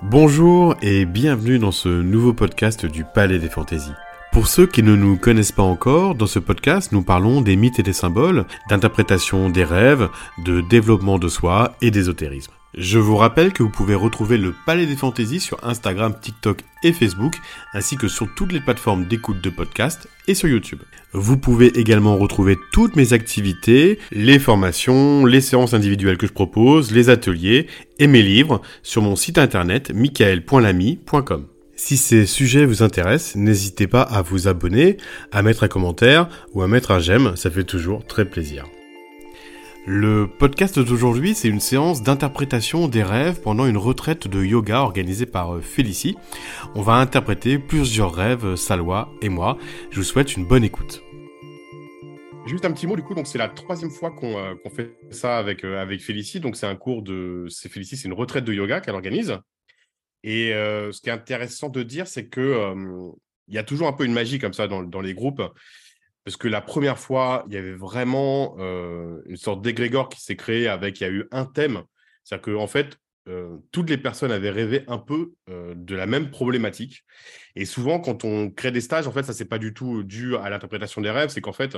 Bonjour et bienvenue dans ce nouveau podcast du Palais des Fantaisies. Pour ceux qui ne nous connaissent pas encore, dans ce podcast, nous parlons des mythes et des symboles, d'interprétation des rêves, de développement de soi et d'ésotérisme. Je vous rappelle que vous pouvez retrouver le Palais des Fantaisies sur Instagram, TikTok et Facebook, ainsi que sur toutes les plateformes d'écoute de podcast et sur YouTube. Vous pouvez également retrouver toutes mes activités, les formations, les séances individuelles que je propose, les ateliers et mes livres sur mon site internet michael.lamy.com. Si ces sujets vous intéressent, n'hésitez pas à vous abonner, à mettre un commentaire ou à mettre un j'aime, ça fait toujours très plaisir. Le podcast d'aujourd'hui, c'est une séance d'interprétation des rêves pendant une retraite de yoga organisée par euh, Félicie. On va interpréter plusieurs rêves, Salwa et moi. Je vous souhaite une bonne écoute. Juste un petit mot, du coup, donc c'est la troisième fois qu'on euh, fait ça avec, euh, Félicie. Donc c'est un cours de. Félicie, c'est une retraite de yoga qu'elle organise. Et ce qui est intéressant de dire, c'est que il y a toujours un peu une magie comme ça dans les groupes. Parce que la première fois, il y avait vraiment une sorte d'égrégore qui s'est créé avec, il y a eu un thème. C'est-à-dire qu'en en fait, toutes les personnes avaient rêvé un peu de la même problématique. Et souvent, quand on crée des stages, en fait, ça, c'est pas du tout dû à l'interprétation des rêves. C'est qu'en fait,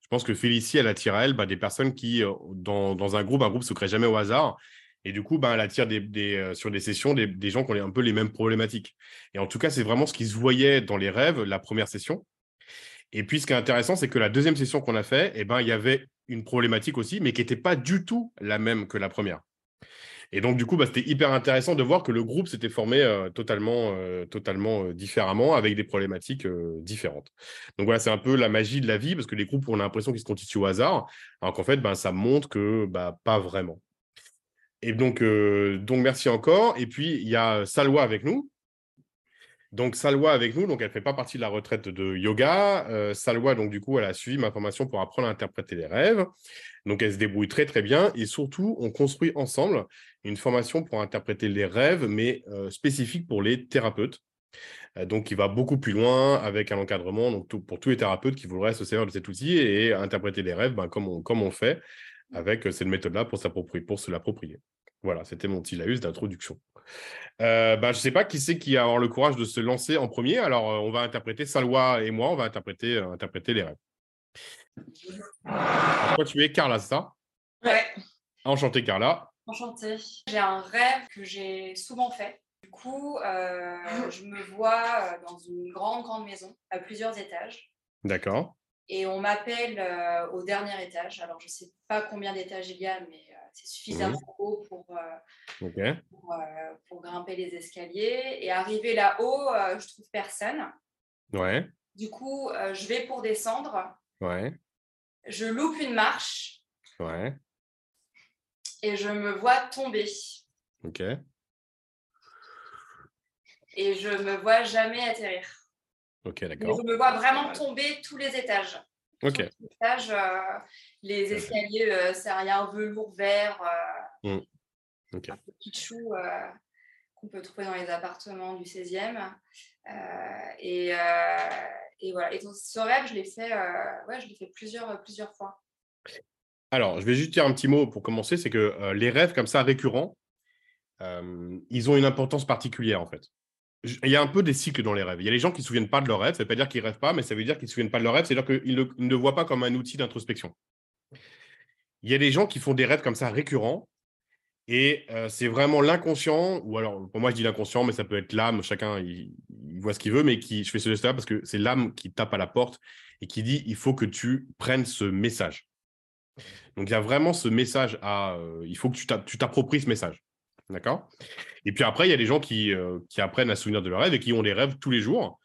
je pense que Félicie, elle attire à elle bah, des personnes qui, dans, un groupe, un groupe se crée jamais au hasard. Et du coup, ben, elle attire des, sur des sessions des, des, gens qui ont un peu les mêmes problématiques. Et en tout cas, c'est vraiment ce qui se voyait dans les rêves, la première session. Et puis, ce qui est intéressant, c'est que la deuxième session qu'on a fait, eh ben, il y avait une problématique aussi, mais qui n'était pas du tout la même que la première. Et donc, du coup, bah, c'était hyper intéressant de voir que le groupe s'était formé euh, totalement, euh, totalement euh, différemment, avec des problématiques différentes. Donc voilà, c'est un peu la magie de la vie, parce que les groupes, on a l'impression qu'ils se constituent au hasard, alors qu'en fait, ben, ça montre que bah, pas vraiment. Et donc, donc, merci encore. Et puis, il y a Salwa avec nous, donc Salwa avec nous, donc elle ne fait pas partie de la retraite de yoga. Euh, Salwa, donc du coup, elle a suivi ma formation pour apprendre à interpréter les rêves. Donc elle se débrouille très très bien et surtout, on construit ensemble une formation pour interpréter les rêves, mais euh, spécifique pour les thérapeutes. Euh, donc qui va beaucoup plus loin avec un encadrement pour tous les thérapeutes qui voudraient se servir de cet outil et interpréter les rêves ben, comme, on, fait avec cette méthode-là pour, pour se l'approprier. Voilà, c'était mon petit laïus d'introduction. Euh, bah, je ne sais pas qui c'est qui a avoir le courage de se lancer en premier. Alors, euh, on va interpréter, Salwa et moi, on va interpréter, euh, interpréter les rêves. toi, tu es Carla, c'est ça? Ouais. Enchantée, Carla. Enchantée. J'ai un rêve que j'ai souvent fait. Du coup, je me vois dans une grande, grande maison à plusieurs étages. D'accord. Et on m'appelle au dernier étage. Alors, je ne sais pas combien d'étages il y a, mais c'est suffisamment mmh. haut pour, euh, euh, pour, grimper les escaliers. Et arrivé là-haut, euh, je trouve personne. Ouais. Du coup, je vais pour descendre. Ouais. Je loupe une marche. Ouais. Et je me vois tomber. Ok. Et je me vois jamais atterrir. Ok, d'accord. Je me vois vraiment tomber tous les étages. Ok. Euh, les escaliers, euh, c'est rien velours vert, euh, mmh. un petit chou qu'on peut trouver dans les appartements du 16e. Et, et, voilà. Et ce rêve, je l'ai fait, ouais, je l'ai fait plusieurs, plusieurs fois. Alors, je vais juste dire un petit mot pour commencer, c'est que les rêves comme ça récurrents, ils ont une importance particulière en fait il y a un peu des cycles dans les rêves. Il y a les gens qui ne se souviennent pas de leurs rêves. Ça ne veut pas dire qu'ils ne rêvent pas, mais ça veut dire qu'ils ne se souviennent pas de leurs rêves. C'est-à-dire qu'ils ne, le voient pas comme un outil d'introspection. Il y a des gens qui font des rêves comme ça récurrents. Et euh, c'est vraiment l'inconscient, ou alors pour moi je dis l'inconscient, mais ça peut être l'âme, chacun il, voit ce qu'il veut, mais qui, je fais ce geste-là parce que c'est l'âme qui tape à la porte et qui dit il faut que tu prennes ce message. Donc il y a vraiment ce message à, euh, il faut que tu t'appropries ce message. D'accord? Et puis après, il y a des gens qui, euh, qui, apprennent à souvenir de leurs rêves et qui ont des rêves tous les jours.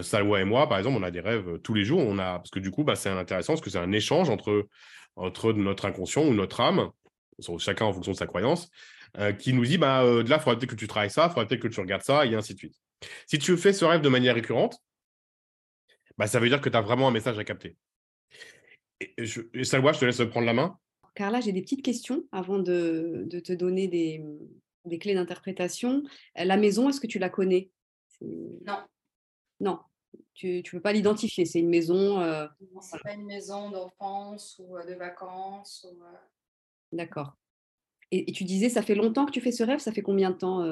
Salwa et moi, par exemple, on a des rêves tous les jours. On a, parce que du coup, bah, c'est intéressant parce que c'est un échange entre, entre notre inconscient ou notre âme, chacun en fonction de sa croyance, euh, qui nous dit bah, euh, de là, il faudrait peut-être que tu travailles ça, il faudrait peut-être que tu regardes ça, et ainsi de suite. Si tu fais ce rêve de manière récurrente, bah, ça veut dire que tu as vraiment un message à capter. Et, je, et Salwa, je te laisse prendre la main. Carla, j'ai des petites questions avant de, te donner des, clés d'interprétation. La maison, est-ce que tu la connais? Non. Non, tu ne peux pas l'identifier. C'est une maison. Euh... Ce n'est pas une maison d'enfance ou euh, de vacances. Euh D'accord. Et, tu disais, ça fait longtemps que tu fais ce rêve Ça fait combien de temps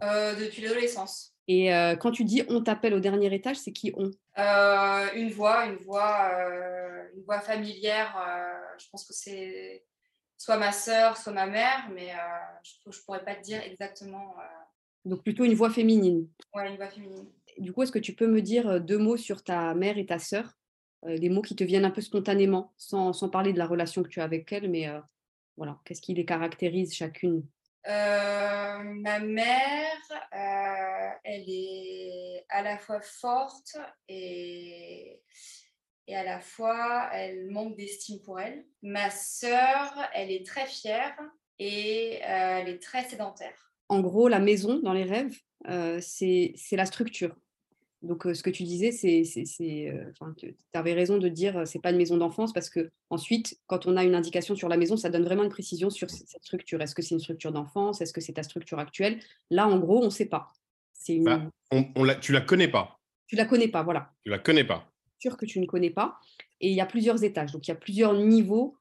Depuis l'adolescence. Et quand tu dis on t'appelle au dernier étage, c'est qui on? Une voix, une voix, une voix familière. je pense que c'est soit ma sœur, soit ma mère, mais je ne pourrais pas te dire exactement. Donc plutôt une voix féminine. Oui, une voix féminine. Du coup, est-ce que tu peux me dire deux mots sur ta mère et ta sœur? Des mots qui te viennent un peu spontanément, sans, sans, parler de la relation que tu as avec elles, mais voilà, qu'est-ce qui les caractérise chacune? Ma mère, elle est à la fois forte et, et à la fois elle manque d'estime pour elle. Ma sœur, elle est très fière et elle est très sédentaire. En gros, la maison dans les rêves, c'est la structure. Donc, ce que tu disais, c'est, tu avais raison de dire, c'est pas une maison d'enfance parce que ensuite, quand on a une indication sur la maison, ça donne vraiment une précision sur cette structure. Est-ce que c'est une structure d'enfance? Est-ce que c'est ta structure actuelle? Là, en gros, on ne sait pas. C'est une... Bah, on, la, tu la connais pas. Tu la connais pas, voilà. Tu la connais pas. Sûr que tu ne connais pas. Et il y a plusieurs étages. Donc, il y a plusieurs niveaux,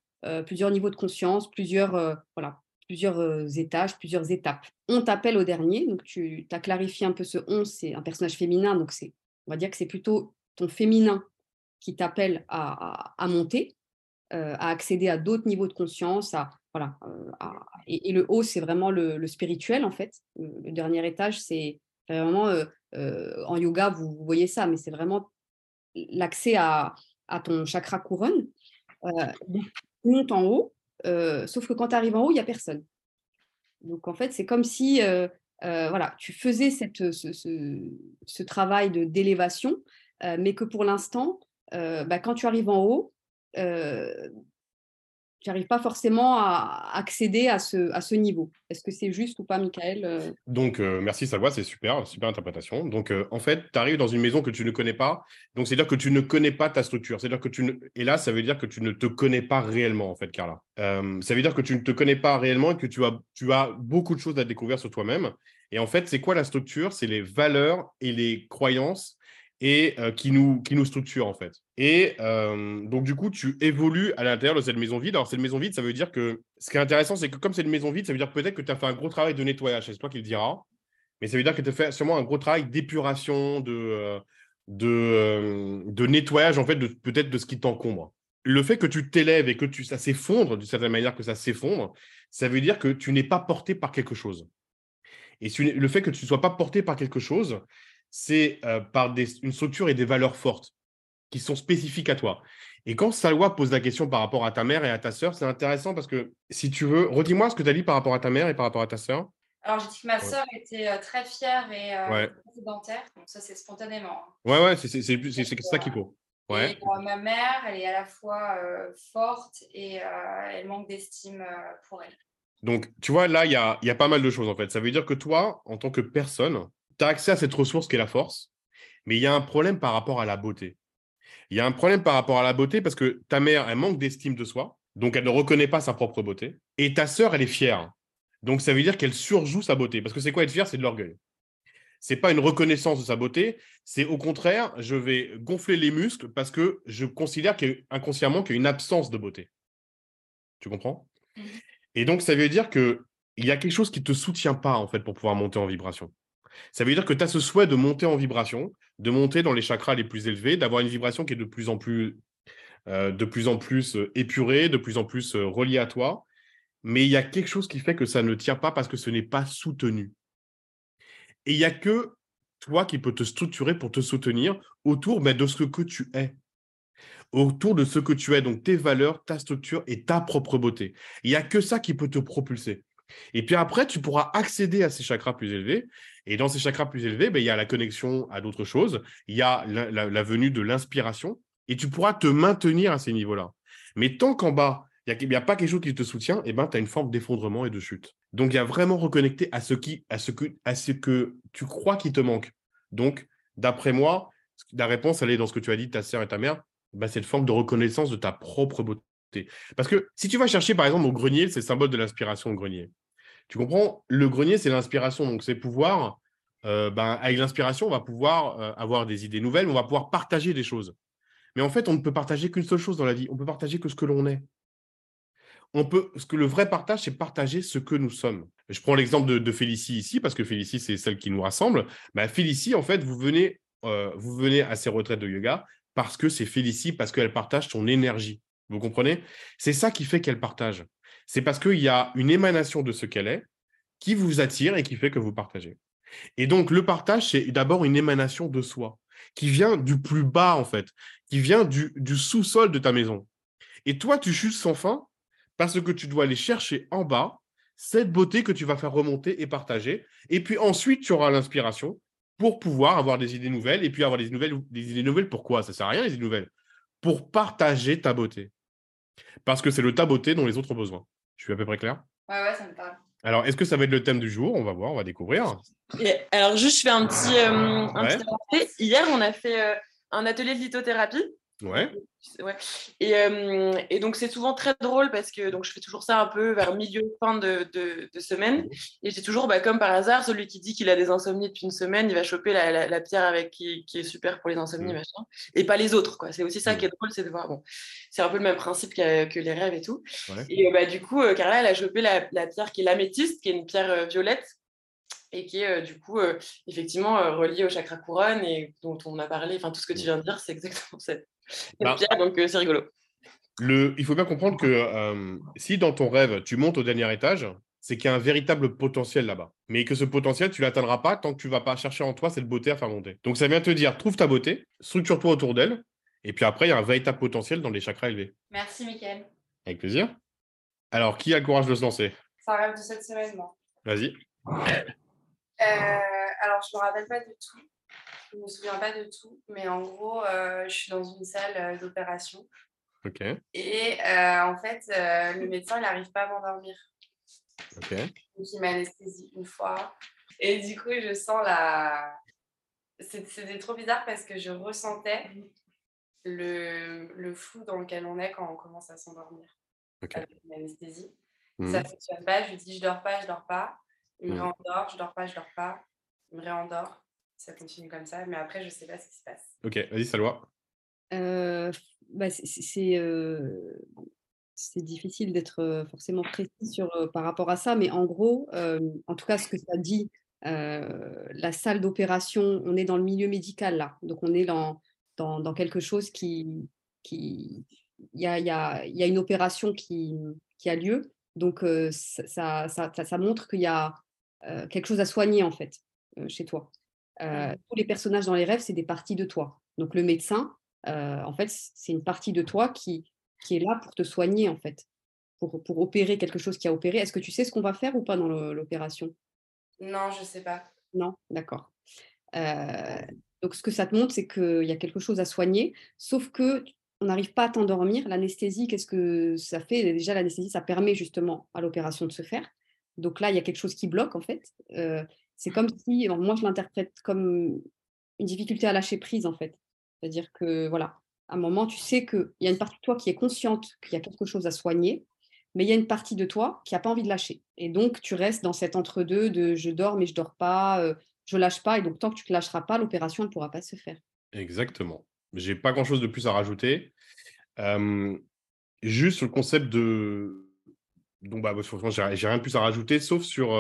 plusieurs niveaux de conscience, plusieurs, voilà, plusieurs étages, plusieurs étapes. On t'appelle au dernier, donc tu as clarifié un peu ce on, c'est un personnage féminin, donc c'est, on va dire que c'est plutôt ton féminin qui t'appelle à, monter, à accéder à d'autres niveaux de conscience, voilà, et, le haut, c'est vraiment le, spirituel en fait. Le, dernier étage, c'est vraiment, en yoga, vous, voyez ça, mais c'est vraiment l'accès à, ton chakra couronne. monte en haut, sauf que quand tu arrives en haut, il n'y a personne. Donc en fait, c'est comme si voilà, tu faisais cette, ce, travail de d'élévation, mais que pour l'instant, bah, quand tu arrives en haut, tu n'arrives pas forcément à accéder à ce, à ce niveau. Est-ce que c'est juste ou pas, Michael euh? Donc, euh, merci Salwa, c'est super, super interprétation. Donc, euh, en fait, tu arrives dans une maison que tu ne connais pas. Donc, c'est-à-dire que tu ne connais pas ta structure. C'est-à-dire que tu ne... Et là, ça veut dire que tu ne te connais pas réellement, en fait, Carla. ça veut dire que tu ne te connais pas réellement et que tu as, tu as beaucoup de choses à découvrir sur toi-même. Et en fait, c'est quoi la structure? C'est les valeurs et les croyances et qui, nous, qui nous structure en fait. Et donc du coup, tu évolues à l'intérieur de cette maison vide. Alors cette maison vide, ça veut dire que ce qui est intéressant, c'est que comme c'est une maison vide, ça veut dire peut-être que tu as fait un gros travail de nettoyage, c'est toi qui le diras, mais ça veut dire que tu as fait sûrement un gros travail d'épuration, de, de, de, nettoyage en fait, de, peut-être de ce qui t'encombre. Le fait que tu t'élèves et que tu, ça s'effondre, d'une certaine manière que ça s'effondre, ça veut dire que tu n'es pas porté par quelque chose. Et le fait que tu ne sois pas porté par quelque chose, c'est euh, par une structure et des valeurs fortes qui sont spécifiques à toi. Et quand Salwa pose la question par rapport à ta mère et à ta sœur, c'est intéressant parce que si tu veux, redis-moi ce que tu as dit par rapport à ta mère et par rapport à ta sœur. Alors, j'ai dit que ma sœur était euh, très fière et euh, sédentaire, donc ça, c'est spontanément. Hein. Ouais, ouais, c'est ça qu'il faut. Ouais. Et, ma mère, elle est à la fois forte et elle manque d'estime pour elle. Donc, tu vois, là, il y a, y a, pas mal de choses en fait. Ça veut dire que toi, en tant que personne, tu as accès à cette ressource qui est la force, mais il y a un problème par rapport à la beauté. Il y a un problème par rapport à la beauté parce que ta mère, elle manque d'estime de soi, donc elle ne reconnaît pas sa propre beauté, et ta sœur, elle est fière. Donc ça veut dire qu'elle surjoue sa beauté. Parce que c'est quoi être fière C'est de l'orgueil. C'est pas une reconnaissance de sa beauté, c'est au contraire, je vais gonfler les muscles parce que je considère inconsciemment qu'il y a une absence de beauté. Tu comprends? Mmh Et donc ça veut dire qu'il y a quelque chose qui ne te soutient pas en fait pour pouvoir monter en vibration. Ça veut dire que tu as ce souhait de monter en vibration, de monter dans les chakras les plus élevés, d'avoir une vibration qui est de plus en plus, euh, de plus, en plus euh, épurée, de plus en plus euh, reliée à toi. Mais il y a quelque chose qui fait que ça ne tient pas parce que ce n'est pas soutenu. Et il n'y a que toi qui peux te structurer pour te soutenir autour mais de ce que tu es. Autour de ce que tu es, donc tes valeurs, ta structure et ta propre beauté. Il n'y a que ça qui peut te propulser. Et puis après, tu pourras accéder à ces chakras plus élevés. Et dans ces chakras plus élevés, ben, il y a la connexion à d'autres choses, il y a la, venue de l'inspiration, et tu pourras te maintenir à ces niveaux-là. Mais tant qu'en bas, il n'y a, pas quelque chose qui te soutient, et eh ben, tu as une forme d'effondrement et de chute. Donc, il y a vraiment reconnecté à ce, qui, à, ce que, à ce que tu crois qui te manque. Donc, d'après moi, la réponse, elle est dans ce que tu as dit, ta sœur et ta mère, ben, c'est une forme de reconnaissance de ta propre beauté. Parce que si tu vas chercher, par exemple, au grenier, c'est le symbole de l'inspiration au grenier. Tu comprends? Le grenier, c'est l'inspiration. Donc, c'est pouvoir, euh, ben, avec l'inspiration, on va pouvoir euh, avoir des idées nouvelles, on va pouvoir partager des choses. Mais en fait, on ne peut partager qu'une seule chose dans la vie. On peut partager que ce que l'on est. on peut, ce que le vrai partage, c'est partager ce que nous sommes. Je prends l'exemple de, Félicie ici, parce que Félicie, c'est celle qui nous rassemble. Bah, Félicie, en fait, vous venez, euh, vous venez à ces retraites de yoga parce que c'est Félicie, parce qu'elle partage son énergie. Vous comprenez? C'est ça qui fait qu'elle partage. C'est parce qu'il y a une émanation de ce qu'elle est qui vous attire et qui fait que vous partagez. Et donc, le partage, c'est d'abord une émanation de soi, qui vient du plus bas, en fait, qui vient du, sous-sol de ta maison. Et toi, tu chutes sans fin parce que tu dois aller chercher en bas cette beauté que tu vas faire remonter et partager. Et puis ensuite, tu auras l'inspiration pour pouvoir avoir des idées nouvelles. Et puis avoir des, nouvelles, des idées nouvelles, pourquoi? Ça ne sert à rien, les idées nouvelles. Pour partager ta beauté. Parce que c'est le ta beauté dont les autres ont besoin. Je suis à peu près clair? Ouais, ouais, ça me parle. Alors, est-ce que ça va être le thème du jour? On va voir, on va découvrir. alors, juste, je fais un petit, euh, Hier, on a fait euh, un atelier de lithothérapie. Ouais. ouais. Et, euh, et, donc, c'est souvent très drôle parce que donc, je fais toujours ça un peu vers milieu, fin de, de, semaine. Et j'ai toujours, bah, comme par hasard, celui qui dit qu'il a des insomnies depuis une semaine, il va choper la, la, pierre avec qui, qui, est super pour les insomnies, mm. machin, et pas les autres. quoi. C'est aussi ça qui est drôle, c'est de voir. Bon, c'est un peu le même principe que les rêves et tout. Et bah, du coup, euh, Carla, elle a chopé la, la pierre qui est l'améthyste, qui est une pierre euh, violette et qui est du coup effectivement reliée au chakra couronne et dont on a parlé, enfin tout ce que tu viens de dire, c'est exactement cette, bah, donc c'est rigolo. Le, il faut bien comprendre que si dans ton rêve, tu montes au dernier étage, c'est qu'il y a un véritable potentiel là-bas. Mais que ce potentiel, tu ne l'atteindras pas tant que tu ne vas pas chercher en toi cette beauté à faire monter. Donc ça vient te dire, trouve ta beauté, structure-toi autour d'elle, et puis après, il y a un véritable potentiel dans les chakras élevés. Merci, Mickaël. Avec plaisir. Alors, qui a le courage de se lancer? C'est un rêve de cette semaine, moi. Vas-y. Euh, alors, je ne me rappelle pas du tout. Je ne me souviens pas de tout. Mais en gros, euh, je suis dans une salle euh, d'opération. Ok. Et en fait, le médecin, il n'arrive pas à m'endormir. Ok. Donc, il m'anesthésie une fois. Et du coup, je sens la. C'était trop bizarre parce que je ressentais le, le flou dans lequel on est quand on commence à s'endormir okay. avec l'anesthésie. Mmh. Ça ne fonctionne pas. Je lui dis je dors pas, je dors pas. Il me mmh. réendort, je dors pas, je dors pas. Il me réendort. Ça continue comme ça, mais après, je sais pas ce qui se passe. Ok, vas-y, Salwa. Euh, bah, c'est euh, c'est difficile d'être euh, forcément précis sur, euh, par rapport à ça, mais en gros, en tout cas, ce que ça dit, la salle d'opération, on est dans le milieu médical là, donc on est dans, dans, dans quelque chose qui. qui il y a, y, a, y a, une opération qui, qui a lieu, donc ça, ça, ça, ça, montre qu'il y a euh, quelque chose à soigner en fait euh, chez toi. Euh, tous les personnages dans les rêves, c'est des parties de toi. Donc le médecin, en fait, c'est une partie de toi qui, qui est là pour te soigner en fait, pour, pour opérer quelque chose qui a opéré. Est-ce que tu sais ce qu'on va faire ou pas dans l'opération? Non, je ne sais pas. Non, d'accord. donc ce que ça te montre, c'est qu'il y a quelque chose à soigner, sauf que on n'arrive pas à t'endormir. L'anesthésie, qu'est-ce que ça fait? Déjà, l'anesthésie, ça permet justement à l'opération de se faire. Donc là, il y a quelque chose qui bloque en fait. Euh, c'est comme si, moi je l'interprète comme une difficulté à lâcher prise en fait. C'est-à-dire que voilà, à un moment, tu sais qu'il y a une partie de toi qui est consciente qu'il y a quelque chose à soigner, mais il y a une partie de toi qui n'a pas envie de lâcher. Et donc, tu restes dans cet entre-deux de je dors mais je dors pas, je euh, je lâche pas. Et donc, tant que tu ne lâcheras pas, l'opération ne pourra pas se faire. Exactement. J'ai pas grand-chose de plus à rajouter. juste sur le concept de donc, bah, j'ai rien de plus à rajouter, sauf sur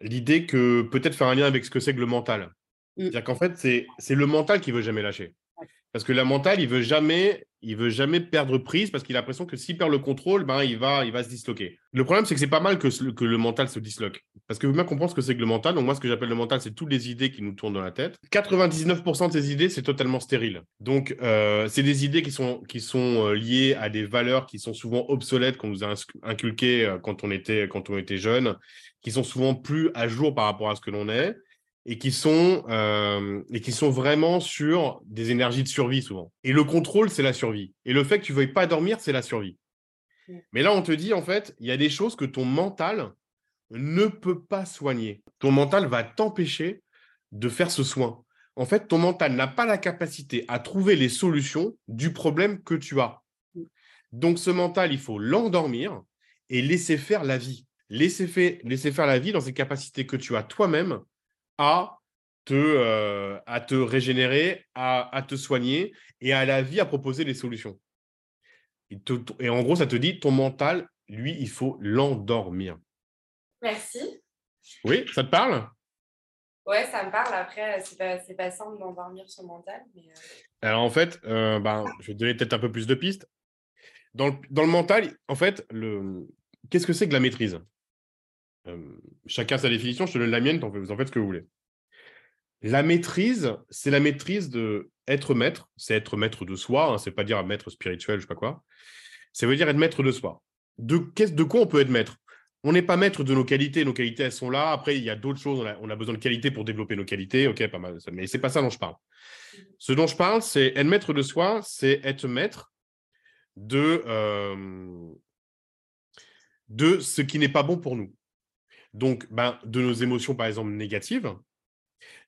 l'idée que peut-être faire un lien avec ce que c'est que le mental. Mmh. C'est-à-dire qu'en fait, c'est le mental qui veut jamais lâcher. Parce que la mental, il veut jamais, il veut jamais perdre prise parce qu'il a l'impression que s'il perd le contrôle, ben, il, va, il va se disloquer. Le problème, c'est que c'est pas mal que, que le mental se disloque. Parce que vous bien comprendre ce que c'est que le mental. Donc, moi, ce que j'appelle le mental, c'est toutes les idées qui nous tournent dans la tête. 99% de ces idées, c'est totalement stérile. Donc, euh, c'est des idées qui sont, qui sont euh, liées à des valeurs qui sont souvent obsolètes, qu'on nous a inculquées euh, quand on était, quand on était jeune, qui sont souvent plus à jour par rapport à ce que l'on est et qui sont euh, et qui sont vraiment sur des énergies de survie souvent. Et le contrôle, c'est la survie. Et le fait que tu ne veuilles pas dormir, c'est la survie. Mais là, on te dit en fait, il y a des choses que ton mental ne peut pas soigner. Ton mental va t'empêcher de faire ce soin. En fait, ton mental n'a pas la capacité à trouver les solutions du problème que tu as. Donc, ce mental, il faut l'endormir et laisser faire la vie. Laisser, laisser faire la vie dans ces capacités que tu as toi-même à te, euh, à te régénérer, à, te soigner et à la vie à proposer des solutions. et en gros, ça te dit, ton mental, lui, il faut l'endormir. Merci. Oui, ça te parle? Ouais, ça me parle. Après, c'est pas, pas simple d'endormir son mental. Euh. Alors en fait, euh, ben, je vais te donner peut-être un peu plus de pistes. Dans le, dans le mental, en fait, le... qu'est-ce que c'est que la maîtrise? Chacun sa définition, je te donne la mienne, vous en faites ce que vous voulez. La maîtrise, c'est la maîtrise de être maître, c'est être maître de soi, hein, c'est pas dire maître spirituel, je sais pas quoi. Ça veut dire être maître de soi. De, de quoi on peut être maître? On n'est pas maître de nos qualités, nos qualités elles sont là. Après, il y a d'autres choses, on a, besoin de qualités pour développer nos qualités, ok, pas mal, mais c'est pas ça dont je parle. Ce dont je parle, c'est être maître de soi, c'est être maître de, de ce qui n'est pas bon pour nous. Donc, ben, de nos émotions, par exemple, négatives,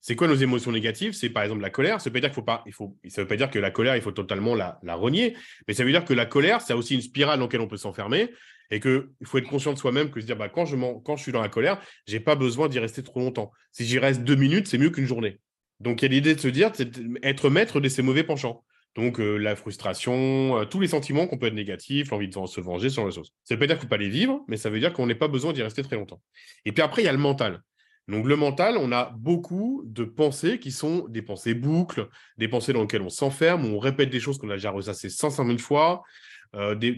c'est quoi nos émotions négatives? C'est par exemple la colère. Ça veut pas dire faut pas, il faut, ça veut pas dire que la colère, il faut totalement la, renier, mais ça veut dire que la colère, c'est aussi une spirale dans laquelle on peut s'enfermer et qu'il faut être conscient de soi-même que se dire bah, quand, je je suis dans la colère, j'ai pas besoin d'y rester trop longtemps. Si j'y reste deux minutes, c'est mieux qu'une journée. Donc il y a l'idée de se dire, c'est être maître de ses mauvais penchants. Donc euh, la frustration, euh, tous les sentiments qu'on peut être négatifs, l'envie de se venger sur les choses. Ça veut pas dire qu'il faut pas les vivre, mais ça veut dire qu'on n'a pas besoin d'y rester très longtemps. Et puis après, il y a le mental. Donc le mental, on a beaucoup de pensées qui sont des pensées boucles, des pensées dans lesquelles on s'enferme, on répète des choses qu'on a déjà ressassées 500 000 fois. Euh, des,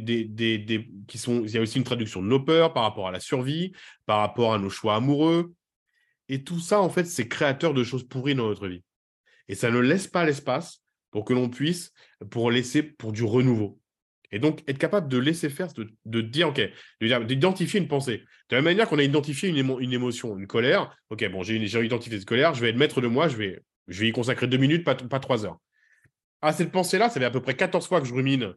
qui sont, il y a aussi une traduction de nos peurs par rapport à la survie, par rapport à nos choix amoureux. Et tout ça, en fait, c'est créateur de choses pourries dans notre vie. Et ça ne laisse pas l'espace pour que l'on puisse, pour laisser pour du renouveau. Et donc, être capable de laisser faire, de, dire, OK, d'identifier une pensée. De la même manière qu'on a identifié une, une, émotion, une colère, OK, bon, j'ai identifié cette colère, je vais être maître de moi, je vais, je vais y consacrer deux minutes, pas, pas trois heures. Ah, cette pensée-là, ça fait à peu près 14 fois que je rumine.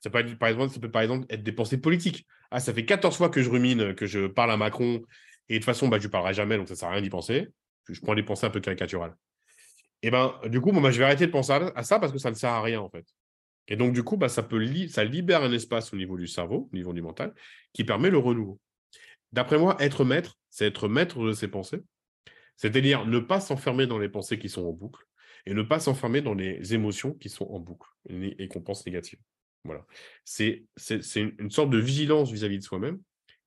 Ça peut, par exemple, ça peut par exemple être des pensées politiques. Ah, ça fait 14 fois que je rumine, que je parle à Macron, et de toute façon, bah, je ne parlerai jamais, donc ça ne sert à rien d'y penser. Je, prends des pensées un peu caricaturales. Et ben, du coup, moi, je vais arrêter de penser à ça parce que ça ne sert à rien, en fait. Et donc, du coup, bah, ça, peut ça libère un espace au niveau du cerveau, au niveau du mental, qui permet le renouveau. D'après moi, être maître, c'est être maître de ses pensées, c'est-à-dire ne pas s'enfermer dans les pensées qui sont en boucle et ne pas s'enfermer dans les émotions qui sont en boucle et, qu'on pense négatives. Voilà. C'est une, sorte de vigilance vis-à-vis de soi-même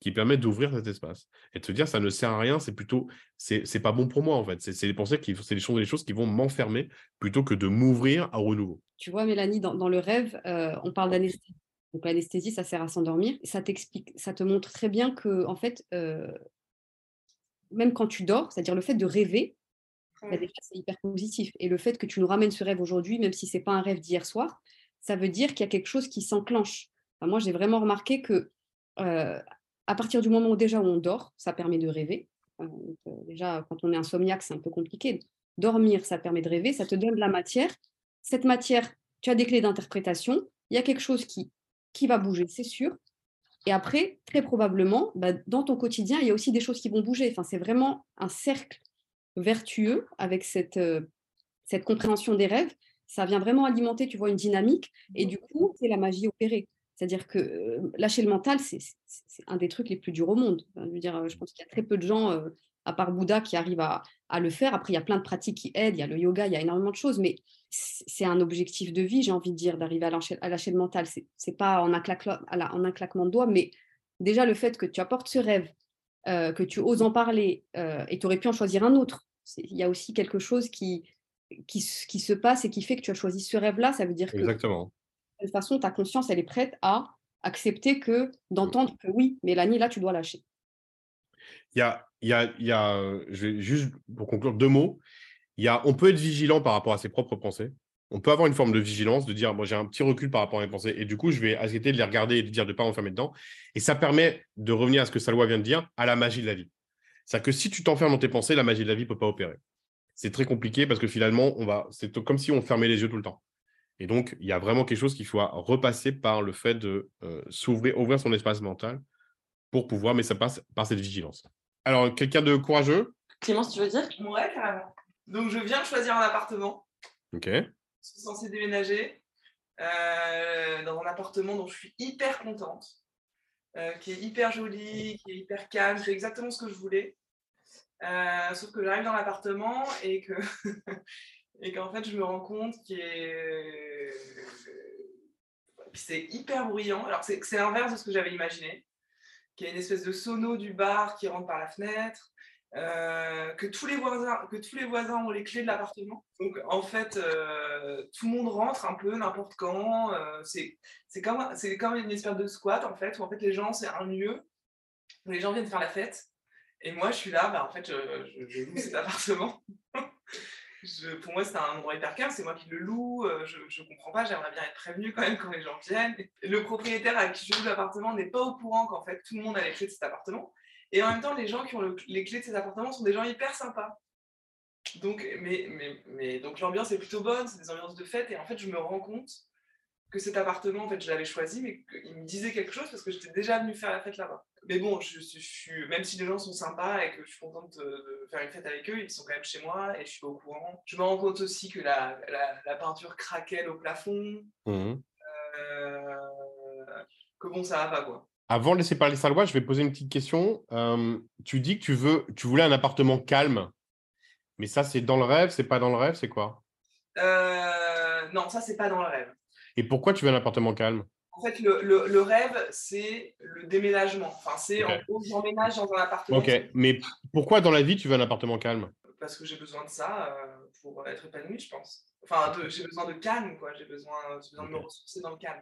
qui permet d'ouvrir cet espace et de se dire ça ne sert à rien, c'est plutôt c'est pas bon pour moi en fait. C'est des pensées qui c'est des choses, des choses qui vont m'enfermer plutôt que de m'ouvrir à renouveau. Tu vois Mélanie dans, le rêve, euh, on parle d'anesthésie. Donc l'anesthésie ça sert à s'endormir. Ça t'explique, ça te montre très bien que en fait euh, même quand tu dors, c'est-à-dire le fait de rêver, bah, c'est hyper positif. Et le fait que tu nous ramènes ce rêve aujourd'hui, même si c'est pas un rêve d'hier soir, ça veut dire qu'il y a quelque chose qui s'enclenche. moi, j'ai vraiment remarqué que euh, à partir du moment où déjà on dort, ça permet de rêver. Euh, déjà, quand on est insomniaque, c'est un peu compliqué. Dormir, ça permet de rêver, ça te donne de la matière. Cette matière, tu as des clés d'interprétation. Il y a quelque chose qui, qui va bouger, c'est sûr. Et après, très probablement, bah, dans ton quotidien, il y a aussi des choses qui vont bouger. Enfin, c'est vraiment un cercle vertueux avec cette, euh, cette compréhension des rêves. Ça vient vraiment alimenter, tu vois, une dynamique. Et du coup, c'est la magie opérée. C'est-à-dire que lâcher le mental, c'est un des trucs les plus durs au monde. dire, je pense qu'il y a très peu de gens, à part Bouddha, qui arrivent à, le faire. Après, il y a plein de pratiques qui aident, il y a le yoga, il y a énormément de choses, mais c'est un objectif de vie, j'ai envie de dire, d'arriver à lâcher, le mental. C'est pas en un, en un claquement de doigts, mais déjà le fait que tu apportes ce rêve, que tu oses en parler, et tu aurais pu en choisir un autre. Il y a aussi quelque chose qui, se passe et qui fait que tu as choisi ce rêve-là. Ça veut dire que Exactement de toute façon, ta conscience, elle est prête à accepter que, d'entendre que oui, Mélanie, là, tu dois lâcher. Il y a, il y a, il y a je vais juste pour conclure deux mots. Il y a, on peut être vigilant par rapport à ses propres pensées. On peut avoir une forme de vigilance, de dire, j'ai un petit recul par rapport à mes pensées, et du coup, je vais accepter de les regarder et de dire de ne pas m'enfermer dedans. Et ça permet de revenir à ce que Salwa vient de dire, à la magie de la vie. C'est-à-dire que si tu t'enfermes dans tes pensées, la magie de la vie ne peut pas opérer. C'est très compliqué parce que finalement, on va, c'est comme si on fermait les yeux tout le temps. Et donc, il y a vraiment quelque chose qu'il faut repasser par le fait de euh, s'ouvrir, ouvrir son espace mental pour pouvoir, mais ça passe par cette vigilance. Alors, quelqu'un de courageux? Clémence, tu veux dire? Ouais, carrément. Donc, je viens de choisir un appartement. Ok. Je suis censée déménager euh, dans un appartement dont je suis hyper contente, euh, qui est hyper joli, qui est hyper calme, c'est exactement ce que je voulais. sauf que j'arrive dans l'appartement et que et qu'en fait, je me rends compte qu'il c'est hyper bruyant. Alors, c'est l'inverse de ce que j'avais imaginé. Qu'il y a une espèce de sono du bar qui rentre par la fenêtre. Euh, que, tous les voisins, que tous les voisins ont les clés de l'appartement. Donc en fait, euh, tout le monde rentre un peu n'importe quand. Euh, c'est comme, une espèce de squat en fait, où en fait les gens, c'est un lieu où les gens viennent faire la fête. Et moi, je suis là, bah, en fait, je, je loue cet appartement. pour moi, c'est un endroit hyper calme, c'est moi qui le loue, euh, je ne comprends pas, j'aimerais bien être prévenu quand même quand les gens viennent. Le propriétaire à qui je loue l'appartement n'est pas au courant qu'en fait tout le monde a les clés de cet appartement. Et en même temps, les gens qui ont les clés de ces appartements sont des gens hyper sympas. Donc, mais, mais, mais donc l'ambiance est plutôt bonne, c'est des ambiances de fête, et en fait, je me rends compte que cet appartement, en fait, je l'avais choisi, mais qu'il me disait quelque chose parce que j'étais déjà venu faire la fête là-bas. Mais bon, je, suis, même si les gens sont sympas et que je suis contente de, faire une fête avec eux, ils sont quand même chez moi et je suis pas au courant. Je me rends compte aussi que la, la, peinture craquelle au plafond. Mmh. Euh, que bon, ça va pas quoi. Avant de laisser parler Salois, je vais poser une petite question. Euh, tu dis que tu, veux, tu voulais un appartement calme, mais ça, c'est dans le rêve, c'est pas dans le rêve, c'est quoi? Euh, Non, ça, c'est pas dans le rêve. Et pourquoi tu veux un appartement calme? En fait, le, le, rêve, c'est le déménagement. Enfin, c'est en gros, j'emménage dans un appartement. Ok, mais pourquoi dans la vie tu veux un appartement calme? Parce que j'ai besoin de ça euh, pour être épanoui, je pense. Enfin, j'ai besoin de calme, quoi. J'ai besoin, besoin de me ressourcer dans le calme.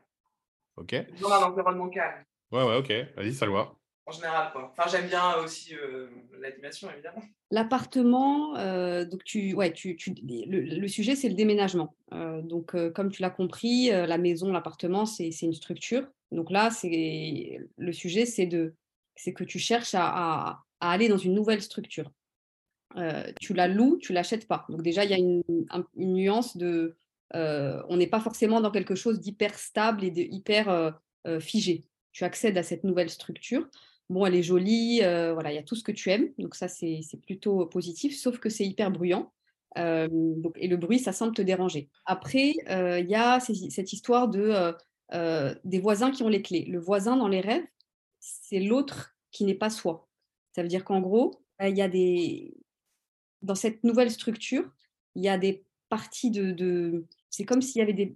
Ok. J'ai besoin d'un environnement calme. Ouais, ouais, ok. Vas-y, ça le voit en général. Quoi. Enfin, j'aime bien aussi euh, l'animation, évidemment. L'appartement, euh, donc tu, ouais, tu, tu le, sujet, c'est le déménagement. Euh, donc, comme tu l'as compris, la maison, l'appartement, c'est une structure. Donc là, c'est le sujet, c'est de, c'est que tu cherches à, aller dans une nouvelle structure. tu la loues, tu l'achètes pas. Donc déjà, il y a une, une nuance de, on n'est pas forcément dans quelque chose d'hyper stable et de hyper figé. Tu accèdes à cette nouvelle structure bon, elle est jolie, euh, voilà, il y a tout ce que tu aimes, donc ça c'est plutôt positif, sauf que c'est hyper bruyant. Euh, donc, et le bruit, ça semble te déranger. Après, euh, il y a cette histoire de, des voisins qui ont les clés. Le voisin dans les rêves, c'est l'autre qui n'est pas soi. Ça veut dire qu'en gros, il y a des... dans cette nouvelle structure, il y a des parties de... de... C'est comme s'il y avait des,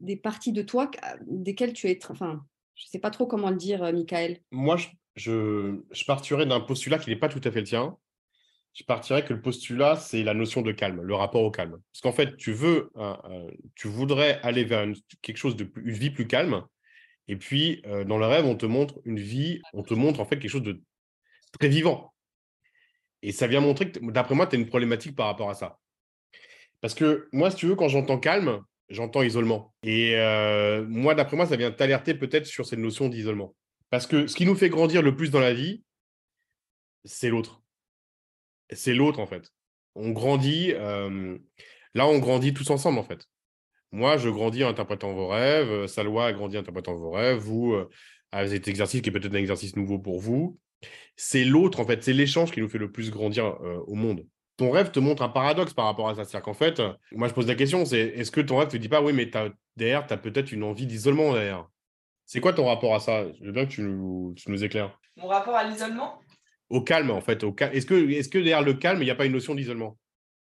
des, parties de toi desquelles tu es... Enfin, je ne sais pas trop comment le dire, Michael. Moi, je, je, partirais d'un postulat qui n'est pas tout à fait le tien. Je partirais que le postulat, c'est la notion de calme, le rapport au calme. Parce qu'en fait, tu veux, tu voudrais aller vers quelque chose de une vie plus calme. Et puis, euh, dans le rêve, on te montre une vie, on te montre en fait quelque chose de très vivant. Et ça vient montrer que, d'après moi, tu as une problématique par rapport à ça. Parce que moi, si tu veux, quand j'entends calme, j'entends isolement. Et euh, moi, d'après moi, ça vient t'alerter peut-être sur cette notion d'isolement. Parce que ce qui nous fait grandir le plus dans la vie, c'est l'autre. C'est l'autre, en fait. On grandit, euh, là, on grandit tous ensemble, en fait. Moi, je grandis en interprétant vos rêves, Salwa a grandi en interprétant vos rêves, vous euh, avez cet exercice qui est peut-être un exercice nouveau pour vous. C'est l'autre, en fait, c'est l'échange qui nous fait le plus grandir euh, au monde. Ton rêve te montre un paradoxe par rapport à ça. C'est-à-dire qu'en fait, moi, je pose la question, c'est est-ce que ton rêve te dit pas, oui, mais derrière, tu as peut-être une envie d'isolement derrière? C'est quoi ton rapport à ça? Je veux bien que tu nous, éclaires. Mon rapport à l'isolement? Au calme, en fait. Est-ce que, est que derrière le calme, il n'y a pas une notion d'isolement?